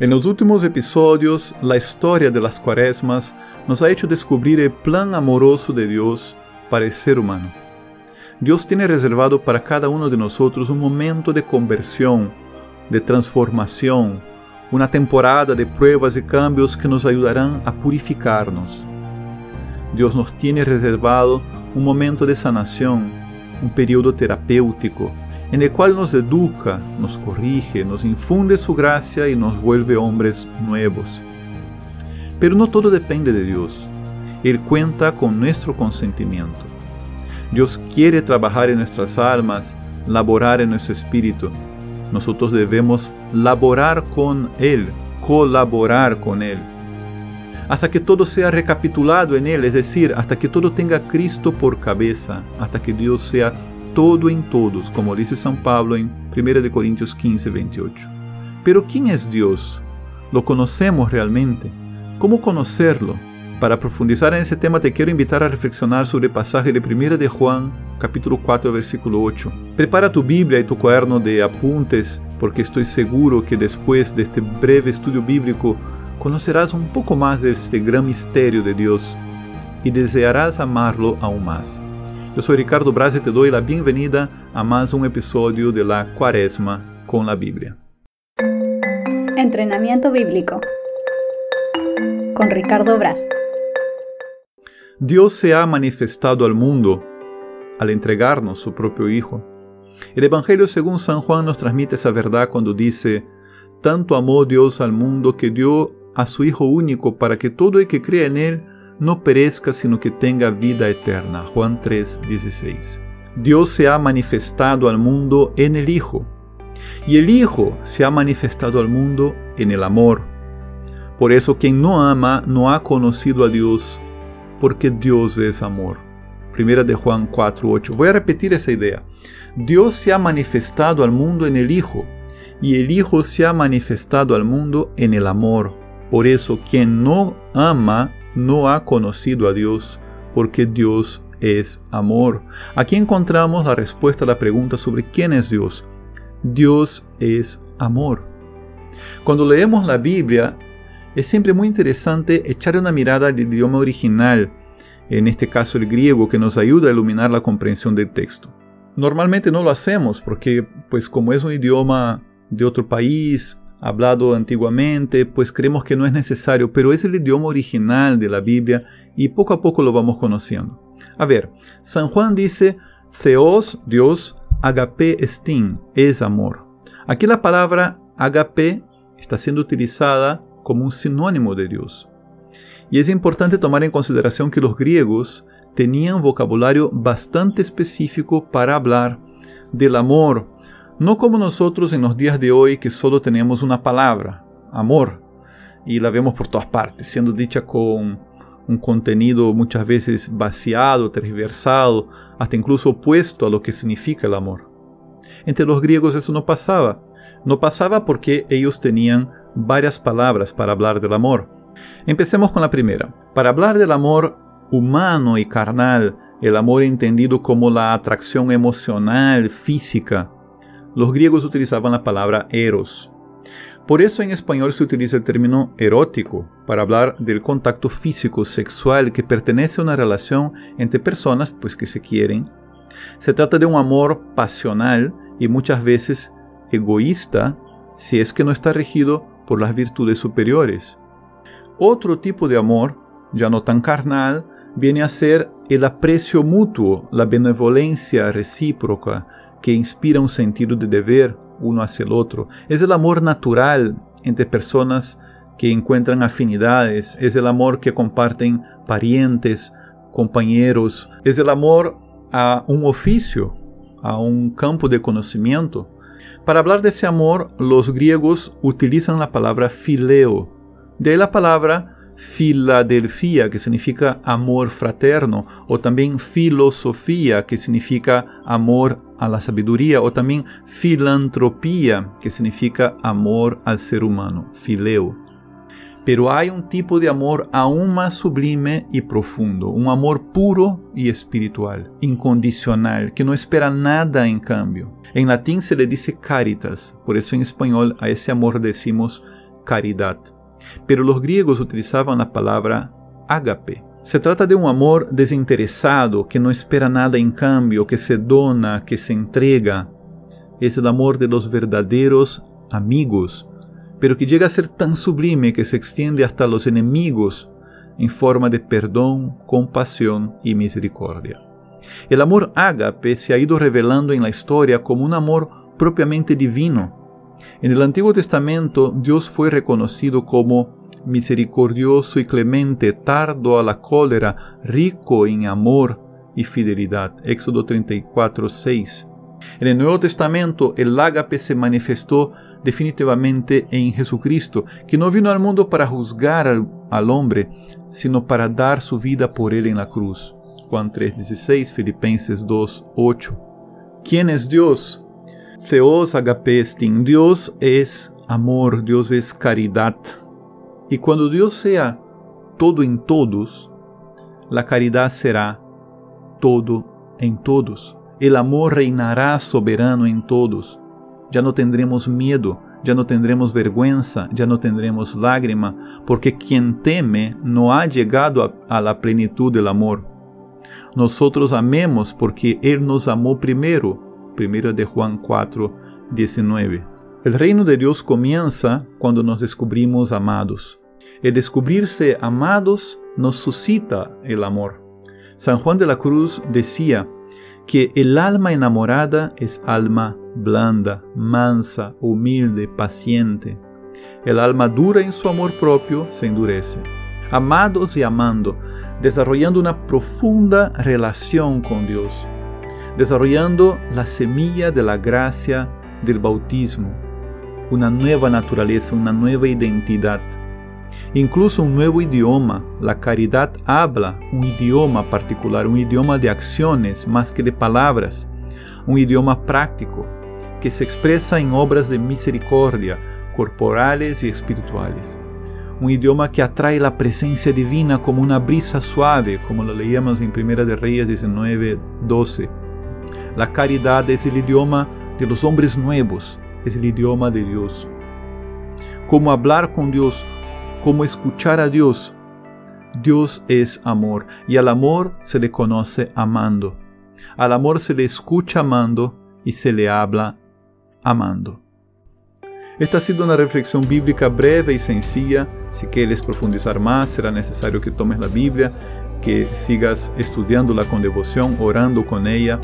En los últimos episodios, la historia de las cuaresmas nos ha hecho descubrir el plan amoroso de Dios para el ser humano. Dios tiene reservado para cada uno de nosotros un momento de conversión, de transformación, una temporada de pruebas y cambios que nos ayudarán a purificarnos. Dios nos tiene reservado un momento de sanación, un periodo terapéutico, en el cual nos educa, nos corrige, nos infunde su gracia y nos vuelve hombres nuevos. Pero no todo depende de Dios. Él cuenta con nuestro consentimiento. Dios quiere trabajar en nuestras almas, laborar en nuestro espíritu. Nosotros debemos laborar con Él, colaborar con Él. Hasta que todo sea recapitulado en Él, es decir, hasta que todo tenga Cristo por cabeza, hasta que Dios sea todo en todos, como dice San Pablo en 1 Corintios 15, 28. Pero ¿quién es Dios? ¿Lo conocemos realmente? ¿Cómo conocerlo? Para profundizar en tema te quiero invitar a reflexionar sobre el pasaje de 1 de Juan, capítulo 4, versículo 8. Prepara tu Biblia y tu cuaderno de apuntes, porque estoy seguro que después de este breve estudio bíblico conocerás un poco más de este gran misterio de Dios y desearás amarlo aún más. Yo soy Ricardo Braz y te doy la bienvenida a más un episodio de la Cuaresma con la Biblia. Entrenamiento bíblico con Ricardo Braz. Dios se ha manifestado al mundo al entregarnos su propio Hijo. El Evangelio según San Juan nos transmite esa verdad cuando dice, tanto amó Dios al mundo que dio a su Hijo único para que todo el que crea en Él no perezca, sino que tenga vida eterna. Juan 3:16. Dios se ha manifestado al mundo en el Hijo, y el Hijo se ha manifestado al mundo en el amor. Por eso quien no ama no ha conocido a Dios, porque Dios es amor. Primera de Juan 4:8. Voy a repetir esa idea. Dios se ha manifestado al mundo en el Hijo, y el Hijo se ha manifestado al mundo en el amor. Por eso quien no ama no ha conocido a Dios, porque Dios es amor. Aquí encontramos la respuesta a la pregunta sobre quién es Dios. Dios es amor. Cuando leemos la Biblia, es siempre muy interesante echar una mirada al idioma original, en este caso el griego, que nos ayuda a iluminar la comprensión del texto. Normalmente no lo hacemos porque, pues como es un idioma de otro país, hablado antiguamente, pues creemos que no es necesario, pero es el idioma original de la Biblia y poco a poco lo vamos conociendo. A ver, San Juan dice, Theos, Dios, agape estin, es amor. Aquí la palabra agape está siendo utilizada como un sinónimo de Dios. Y es importante tomar en consideración que los griegos tenían vocabulario bastante específico para hablar del amor, no como nosotros en los días de hoy que solo tenemos una palabra, amor, y la vemos por todas partes, siendo dicha con un contenido muchas veces vaciado, tergiversado, hasta incluso opuesto a lo que significa el amor. Entre los griegos eso no pasaba. No pasaba porque ellos tenían varias palabras para hablar del amor. Empecemos con la primera. Para hablar del amor humano y carnal, el amor entendido como la atracción emocional, física, los griegos utilizaban la palabra eros. Por eso en español se utiliza el término erótico para hablar del contacto físico sexual que pertenece a una relación entre personas pues que se quieren. Se trata de un amor pasional y muchas veces egoísta si es que no está regido por las virtudes superiores. Otro tipo de amor, ya no tan carnal, viene a ser el aprecio mutuo, la benevolencia recíproca, que inspira un sentido de deber uno hacia el otro. Es el amor natural entre personas que encuentran afinidades, es el amor que comparten parientes, compañeros, es el amor a un oficio, a un campo de conocimiento. Para hablar de ese amor, los griegos utilizan la palabra fileo, de ahí la palabra Filadelfia, que significa amor fraterno, o también filosofía, que significa amor a la sabiduría, o también filantropía, que significa amor al ser humano, fileo. Pero hay un tipo de amor aún más sublime y profundo, un amor puro y espiritual, incondicional, que no espera nada en cambio. En latín se le dice caritas, por eso en español a ese amor decimos caridad, pero los griegos utilizaban la palabra ágape. Se trata de un amor desinteresado, que no espera nada en cambio, que se dona, que se entrega. Es el amor de los verdaderos amigos, pero que llega a ser tan sublime que se extiende hasta los enemigos en forma de perdón, compasión y misericordia. El amor ágape se ha ido revelando en la historia como un amor propiamente divino. En el Antiguo Testamento Dios fue reconocido como misericordioso y clemente, tardo a la cólera, rico en amor y fidelidad. Éxodo 34, 6. En el Nuevo Testamento el ágape se manifestó definitivamente en Jesucristo, que no vino al mundo para juzgar al, al hombre, sino para dar su vida por él en la cruz. Juan 3:16, Filipenses 2:8. ¿Quién es Dios? Theos agapestin, Deus é amor, Deus é caridade. E quando Deus seja todo em todos, a caridade será todo em todos. El amor reinará soberano em todos. Já não tendremos medo, já não tendremos vergüenza, já não tendremos lágrima, porque quem teme não ha chegado à la plenitude do amor. Nós amemos porque Ele nos amou primeiro 1 de Juan 4, 19. El reino de Dios comienza cuando nos descubrimos amados. El descubrirse amados nos suscita el amor. San Juan de la Cruz decía que el alma enamorada es alma blanda, mansa, humilde, paciente. El alma dura en su amor propio se endurece. Amados y amando, desarrollando una profunda relación con Dios, desarrollando la semilla de la gracia del bautismo, una nueva naturaleza, una nueva identidad, incluso un nuevo idioma. La caridad habla un idioma particular, un idioma de acciones más que de palabras, un idioma práctico que se expresa en obras de misericordia corporales y espirituales. Un idioma que atrae la presencia divina como una brisa suave, como lo leíamos en Primera de Reyes 19, 12. La caridad es el idioma de los hombres nuevos, es el idioma de Dios. Cómo hablar con Dios, cómo escuchar a Dios. Dios es amor y al amor se le conoce amando. Al amor se le escucha amando y se le habla amando. Esta ha sido una reflexión bíblica breve y sencilla. Si quieres profundizar más, será necesario que tomes la Biblia, que sigas estudiándola con devoción, orando con ella.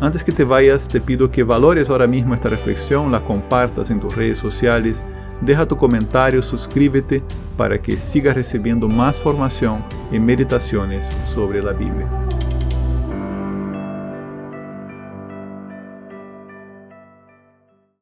Antes que te vayas, te pido que valores ahora mismo esta reflexión, la compartas en tus redes sociales, deja tu comentario, suscríbete para que sigas recibiendo más formación y meditaciones sobre la Biblia.